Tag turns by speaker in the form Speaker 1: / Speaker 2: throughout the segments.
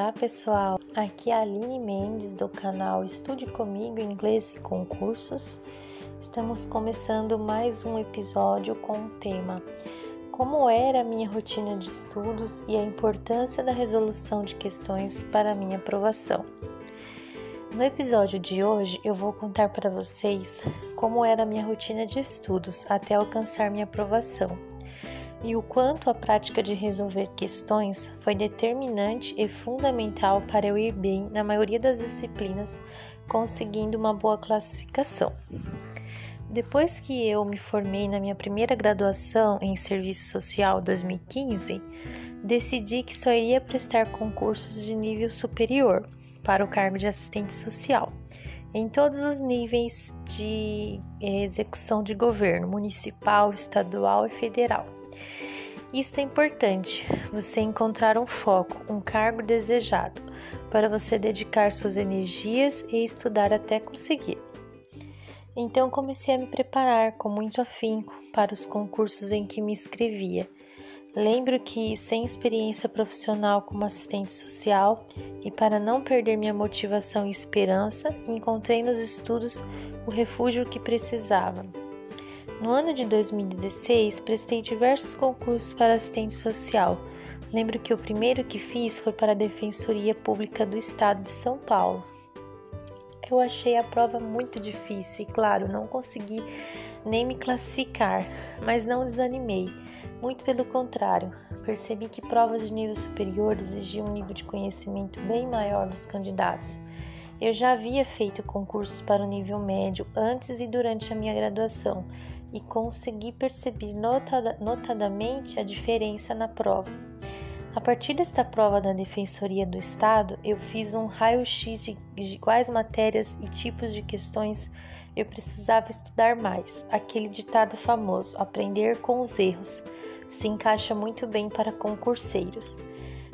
Speaker 1: Olá pessoal, aqui é a Aline Mendes do canal Estude Comigo Inglês e Concursos. Estamos começando mais um episódio com o tema Como era a minha rotina de estudos e a importância da resolução de questões para minha aprovação. No episódio de hoje eu vou contar para vocês como era a minha rotina de estudos até alcançar minha aprovação e o quanto a prática de resolver questões foi determinante e fundamental para eu ir bem na maioria das disciplinas, conseguindo uma boa classificação. Depois que eu me formei na minha primeira graduação em Serviço Social 2015, decidi que só iria prestar concursos de nível superior para o cargo de assistente social, em todos os níveis de execução de governo, municipal, estadual e federal. Isto é importante, você encontrar um foco, um cargo desejado, para você dedicar suas energias e estudar até conseguir. Então comecei a me preparar com muito afinco para os concursos em que me inscrevia. Lembro que, sem experiência profissional como assistente social e para não perder minha motivação e esperança, encontrei nos estudos o refúgio que precisava. No ano de 2016, prestei diversos concursos para assistente social. Lembro que o primeiro que fiz foi para a Defensoria Pública do Estado de São Paulo. Eu achei a prova muito difícil e, claro, não consegui nem me classificar, mas não desanimei. Muito pelo contrário, percebi que provas de nível superior exigiam um nível de conhecimento bem maior dos candidatos. Eu já havia feito concursos para o nível médio antes e durante a minha graduação e consegui perceber notada, notadamente a diferença na prova. A partir desta prova da Defensoria do Estado, eu fiz um raio-x de, de quais matérias e tipos de questões eu precisava estudar mais. Aquele ditado famoso: aprender com os erros, se encaixa muito bem para concurseiros.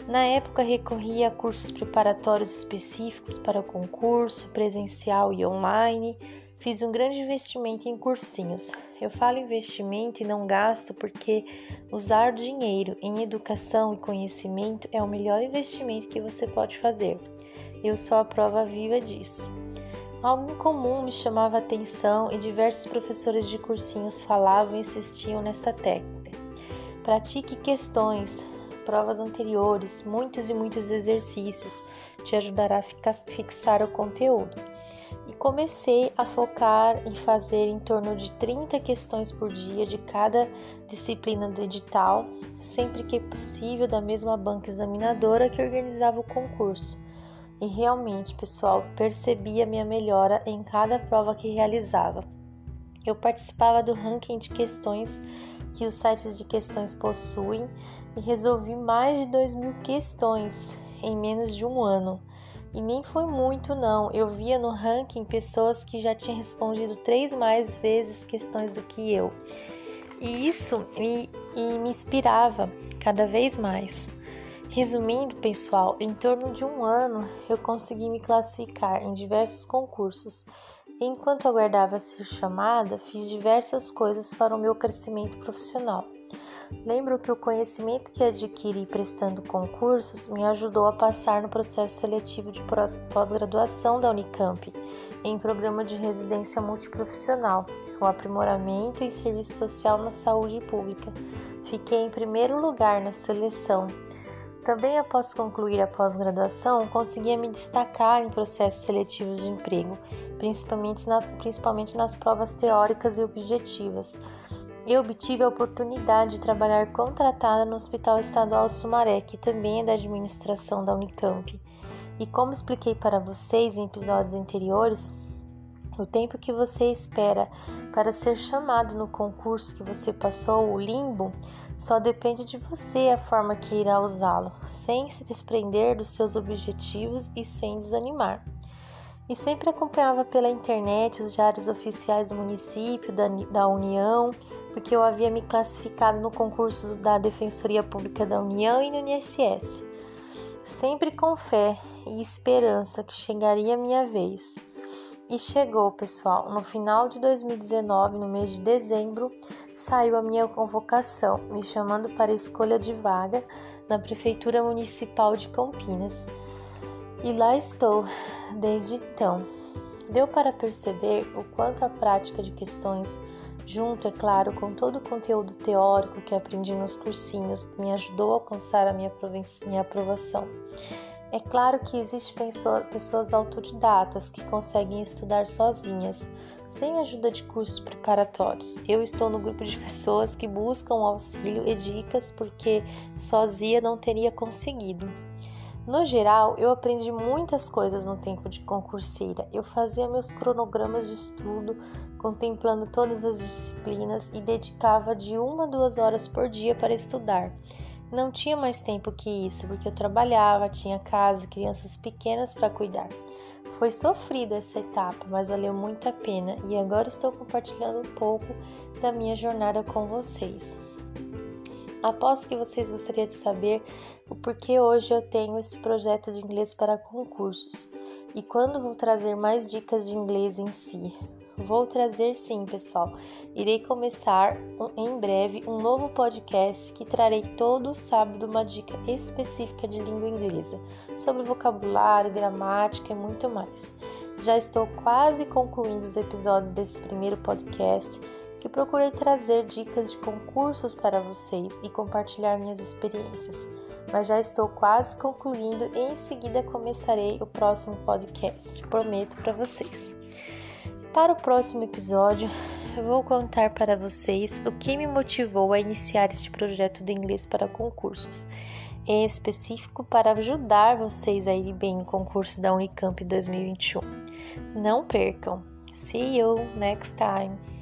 Speaker 1: Na época, recorria a cursos preparatórios específicos para concurso, presencial e online Fiz um grande investimento em cursinhos. Eu falo investimento e não gasto porque usar dinheiro em educação e conhecimento é o melhor investimento que você pode fazer. Eu sou a prova viva disso. Algo comum me chamava a atenção e diversos professores de cursinhos falavam e insistiam nesta técnica. Pratique questões, provas anteriores, muitos e muitos exercícios te ajudará a fixar o conteúdo comecei a focar em fazer em torno de 30 questões por dia de cada disciplina do edital, sempre que possível, da mesma banca examinadora que organizava o concurso. E realmente, pessoal, percebi a minha melhora em cada prova que realizava. Eu participava do ranking de questões que os sites de questões possuem e resolvi mais de 2 mil questões em menos de um ano. E nem foi muito, não. Eu via no ranking pessoas que já tinham respondido três mais vezes questões do que eu. E isso me, e me inspirava cada vez mais. Resumindo, pessoal, em torno de um ano eu consegui me classificar em diversos concursos. Enquanto aguardava ser chamada, fiz diversas coisas para o meu crescimento profissional. Lembro que o conhecimento que adquiri prestando concursos me ajudou a passar no processo seletivo de pós-graduação da Unicamp, em programa de residência multiprofissional, o aprimoramento em serviço social na saúde pública. Fiquei em primeiro lugar na seleção. Também após concluir a pós-graduação, conseguia me destacar em processos seletivos de emprego, principalmente, na, principalmente nas provas teóricas e objetivas eu obtive a oportunidade de trabalhar contratada no Hospital Estadual Sumaré, que também é da administração da Unicamp. E como expliquei para vocês em episódios anteriores, o tempo que você espera para ser chamado no concurso que você passou, o limbo, só depende de você a forma que irá usá-lo, sem se desprender dos seus objetivos e sem desanimar. E sempre acompanhava pela internet os diários oficiais do município, da, da União, porque eu havia me classificado no concurso da Defensoria Pública da União e no INSS. Sempre com fé e esperança que chegaria a minha vez. E chegou, pessoal. No final de 2019, no mês de dezembro, saiu a minha convocação, me chamando para escolha de vaga na Prefeitura Municipal de Campinas. E lá estou desde então. Deu para perceber o quanto a prática de questões, junto, é claro, com todo o conteúdo teórico que aprendi nos cursinhos, me ajudou a alcançar a minha, minha aprovação. É claro que existem pessoas autodidatas que conseguem estudar sozinhas, sem ajuda de cursos preparatórios. Eu estou no grupo de pessoas que buscam auxílio e dicas porque sozinha não teria conseguido. No geral, eu aprendi muitas coisas no tempo de concurseira. Eu fazia meus cronogramas de estudo, contemplando todas as disciplinas e dedicava de uma a duas horas por dia para estudar. Não tinha mais tempo que isso, porque eu trabalhava, tinha casa, crianças pequenas para cuidar. Foi sofrida essa etapa, mas valeu muito a pena e agora estou compartilhando um pouco da minha jornada com vocês. Aposto que vocês gostariam de saber o porquê hoje eu tenho esse projeto de inglês para concursos e quando vou trazer mais dicas de inglês em si. Vou trazer sim, pessoal. Irei começar em breve um novo podcast que trarei todo sábado uma dica específica de língua inglesa, sobre vocabulário, gramática e muito mais. Já estou quase concluindo os episódios desse primeiro podcast que procurei trazer dicas de concursos para vocês e compartilhar minhas experiências. Mas já estou quase concluindo e em seguida começarei o próximo podcast, prometo para vocês. Para o próximo episódio, eu vou contar para vocês o que me motivou a iniciar este projeto do inglês para concursos, em específico para ajudar vocês a ir bem no concurso da Unicamp 2021. Não percam! See you next time!